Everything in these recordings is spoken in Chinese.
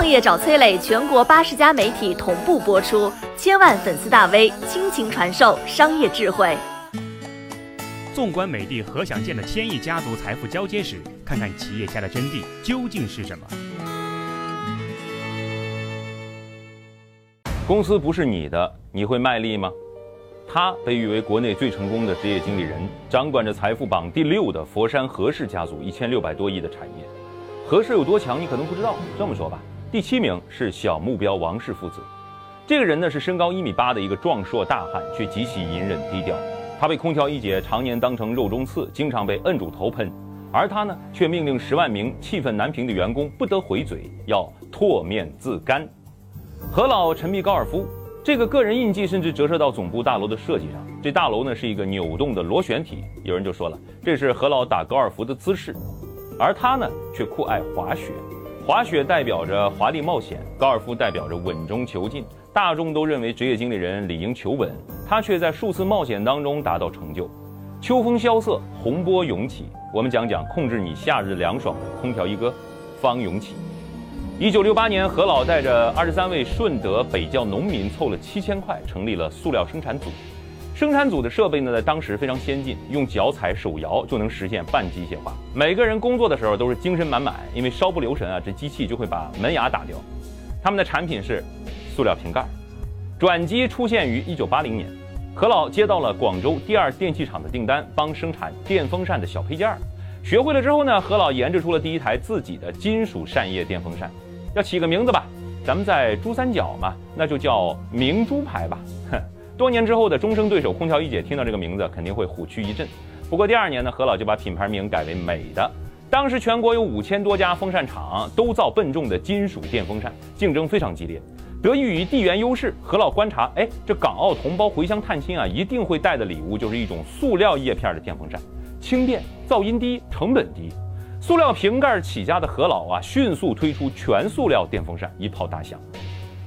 创业找崔磊，全国八十家媒体同步播出，千万粉丝大 V 倾情传授商业智慧。纵观美的何享健的千亿家族财富交接史，看看企业家的真谛究竟是什么？公司不是你的，你会卖力吗？他被誉为国内最成功的职业经理人，掌管着财富榜第六的佛山何氏家族一千六百多亿的产业。何氏有多强，你可能不知道。这么说吧，第七名是小目标王氏父子。这个人呢是身高一米八的一个壮硕大汉，却极其隐忍低调。他被空调一姐常年当成肉中刺，经常被摁住头喷。而他呢，却命令十万名气愤难平的员工不得回嘴，要唾面自干。何老沉迷高尔夫。这个个人印记甚至折射到总部大楼的设计上。这大楼呢是一个扭动的螺旋体。有人就说了，这是何老打高尔夫的姿势。而他呢却酷爱滑雪。滑雪代表着华丽冒险，高尔夫代表着稳中求进。大众都认为职业经理人理应求稳，他却在数次冒险当中达到成就。秋风萧瑟，洪波涌起。我们讲讲控制你夏日凉爽的空调一哥，方永起。一九六八年，何老带着二十三位顺德北窖农民凑了七千块，成立了塑料生产组。生产组的设备呢，在当时非常先进，用脚踩手摇就能实现半机械化。每个人工作的时候都是精神满满，因为稍不留神啊，这机器就会把门牙打掉。他们的产品是塑料瓶盖。转机出现于一九八零年，何老接到了广州第二电器厂的订单，帮生产电风扇的小配件。学会了之后呢，何老研制出了第一台自己的金属扇叶电风扇。要起个名字吧，咱们在珠三角嘛，那就叫明珠牌吧。哼，多年之后的终生对手空调一姐听到这个名字肯定会虎躯一震。不过第二年呢，何老就把品牌名改为美的。当时全国有五千多家风扇厂都造笨重的金属电风扇，竞争非常激烈。得益于地缘优势，何老观察，哎，这港澳同胞回乡探亲啊，一定会带的礼物就是一种塑料叶片的电风扇，轻便、噪音低、成本低。塑料瓶盖起家的何老啊，迅速推出全塑料电风扇，一炮打响。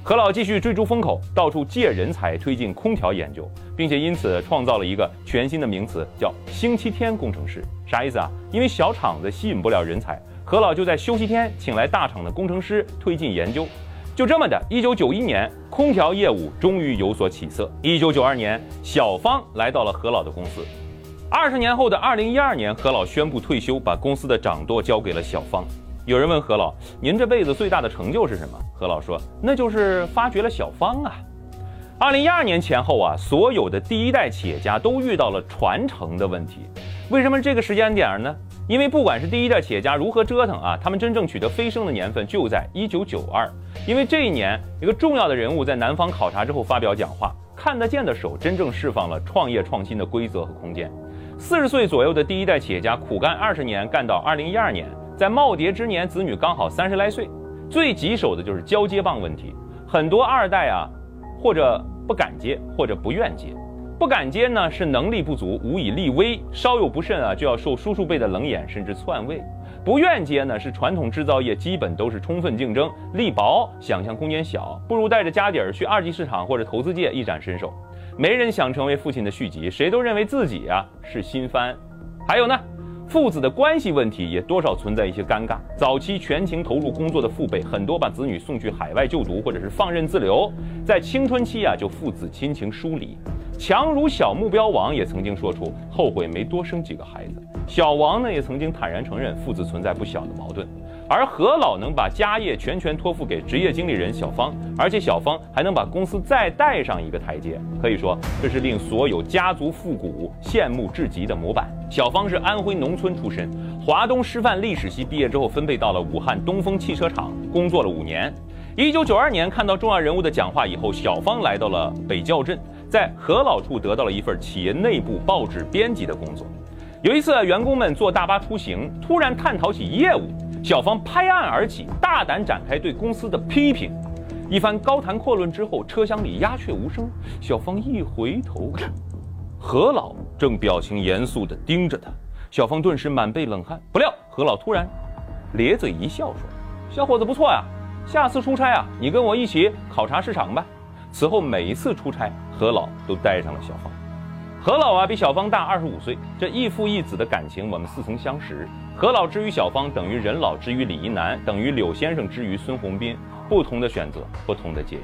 何老继续追逐风口，到处借人才推进空调研究，并且因此创造了一个全新的名词，叫“星期天工程师”。啥意思啊？因为小厂子吸引不了人才，何老就在休息天请来大厂的工程师推进研究。就这么的，一九九一年，空调业务终于有所起色。一九九二年，小芳来到了何老的公司。二十年后的二零一二年，何老宣布退休，把公司的掌舵交给了小芳。有人问何老：“您这辈子最大的成就是什么？”何老说：“那就是发掘了小芳啊。”二零一二年前后啊，所有的第一代企业家都遇到了传承的问题。为什么这个时间点呢？因为不管是第一代企业家如何折腾啊，他们真正取得飞升的年份就在一九九二。因为这一年，一个重要的人物在南方考察之后发表讲话，看得见的手真正释放了创业创新的规则和空间。四十岁左右的第一代企业家苦干二十年，干到二零一二年，在耄耋之年，子女刚好三十来岁，最棘手的就是交接棒问题。很多二代啊，或者不敢接，或者不愿接。不敢接呢，是能力不足，无以立威，稍有不慎啊，就要受叔叔辈的冷眼，甚至篡位。不愿接呢，是传统制造业基本都是充分竞争，力薄，想象空间小，不如带着家底儿去二级市场或者投资界一展身手。没人想成为父亲的续集，谁都认为自己啊是新番。还有呢，父子的关系问题也多少存在一些尴尬。早期全情投入工作的父辈，很多把子女送去海外就读，或者是放任自流，在青春期啊就父子亲情疏离。强如小目标王也曾经说出后悔没多生几个孩子。小王呢也曾经坦然承认父子存在不小的矛盾。而何老能把家业全权托付给职业经理人小芳，而且小芳还能把公司再带上一个台阶，可以说这是令所有家族复古羡慕至极的模板。小芳是安徽农村出身，华东师范历史系毕业之后，分配到了武汉东风汽车厂工作了五年。一九九二年看到重要人物的讲话以后，小芳来到了北窖镇，在何老处得到了一份企业内部报纸编辑的工作。有一次，员工们坐大巴出行，突然探讨起业务。小芳拍案而起，大胆展开对公司的批评。一番高谈阔论之后，车厢里鸦雀无声。小芳一回头，何老正表情严肃地盯着他。小芳顿时满背冷汗。不料何老突然咧嘴一笑，说：“小伙子不错呀，下次出差啊，你跟我一起考察市场吧。”此后每一次出差，何老都带上了小芳。何老啊，比小芳大二十五岁，这异父异子的感情我们似曾相识。何老之于小芳等于任老之于李一男，等于柳先生之于孙宏斌。不同的选择，不同的结局。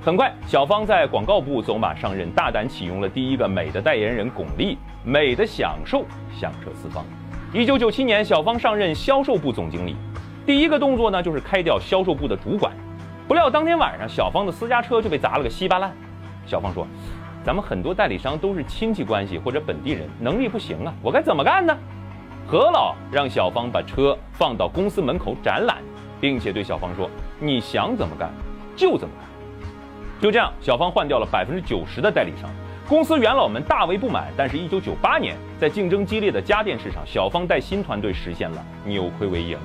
很快，小芳在广告部走马上任，大胆启用了第一个美的代言人巩俐，美的享受响彻四方。一九九七年，小芳上任销售部总经理，第一个动作呢就是开掉销售部的主管。不料当天晚上，小芳的私家车就被砸了个稀巴烂。小芳说：“咱们很多代理商都是亲戚关系或者本地人，能力不行啊，我该怎么干呢？”何老让小芳把车放到公司门口展览，并且对小芳说：“你想怎么干，就怎么干。”就这样，小芳换掉了百分之九十的代理商，公司元老们大为不满。但是，一九九八年，在竞争激烈的家电市场，小芳带新团队实现了扭亏为盈。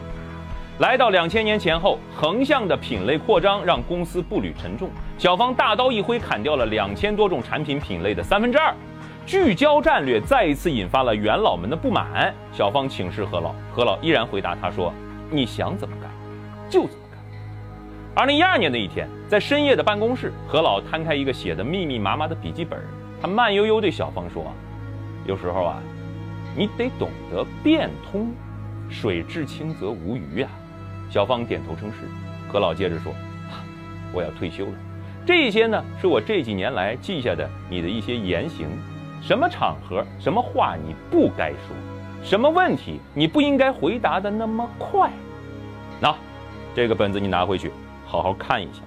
来到两千年前后，横向的品类扩张让公司步履沉重。小芳大刀一挥，砍掉了两千多种产品品类的三分之二。聚焦战略再一次引发了元老们的不满。小芳请示何老，何老依然回答他说：“你想怎么干，就怎么干。”二零一二年的一天，在深夜的办公室，何老摊开一个写的密密麻麻的笔记本，他慢悠悠对小芳说：“有时候啊，你得懂得变通，水至清则无鱼啊。”小芳点头称是。何老接着说：“我要退休了，这些呢是我这几年来记下的你的一些言行。”什么场合、什么话你不该说，什么问题你不应该回答的那么快。那，这个本子你拿回去，好好看一下。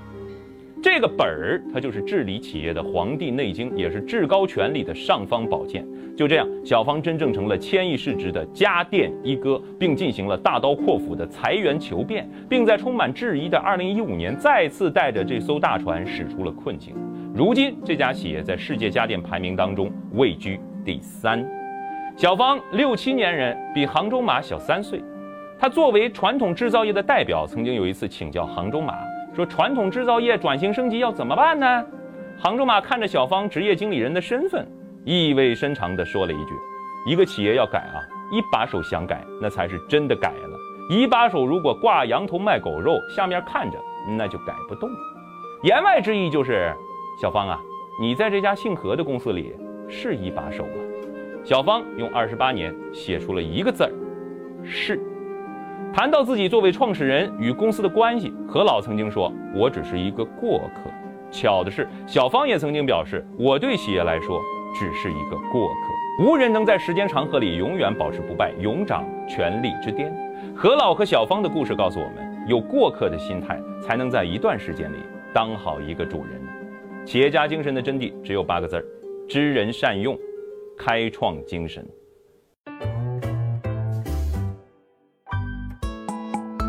这个本儿，它就是治理企业的《黄帝内经》，也是至高权力的尚方宝剑。就这样，小芳真正成了千亿市值的家电一哥，并进行了大刀阔斧的裁员求变，并在充满质疑的2015年再次带着这艘大船驶出了困境。如今，这家企业在世界家电排名当中位居第三。小芳六七年人，比杭州马小三岁。他作为传统制造业的代表，曾经有一次请教杭州马，说传统制造业转型升级要怎么办呢？杭州马看着小芳职业经理人的身份，意味深长地说了一句：“一个企业要改啊，一把手想改，那才是真的改了。一把手如果挂羊头卖狗肉，下面看着，那就改不动。”言外之意就是。小芳啊，你在这家姓何的公司里是一把手吗？小芳用二十八年写出了一个字儿，是。谈到自己作为创始人与公司的关系，何老曾经说：“我只是一个过客。”巧的是，小芳也曾经表示：“我对企业来说只是一个过客。”无人能在时间长河里永远保持不败，永掌权力之巅。何老和小芳的故事告诉我们：有过客的心态，才能在一段时间里当好一个主人。企业家精神的真谛只有八个字儿：知人善用，开创精神。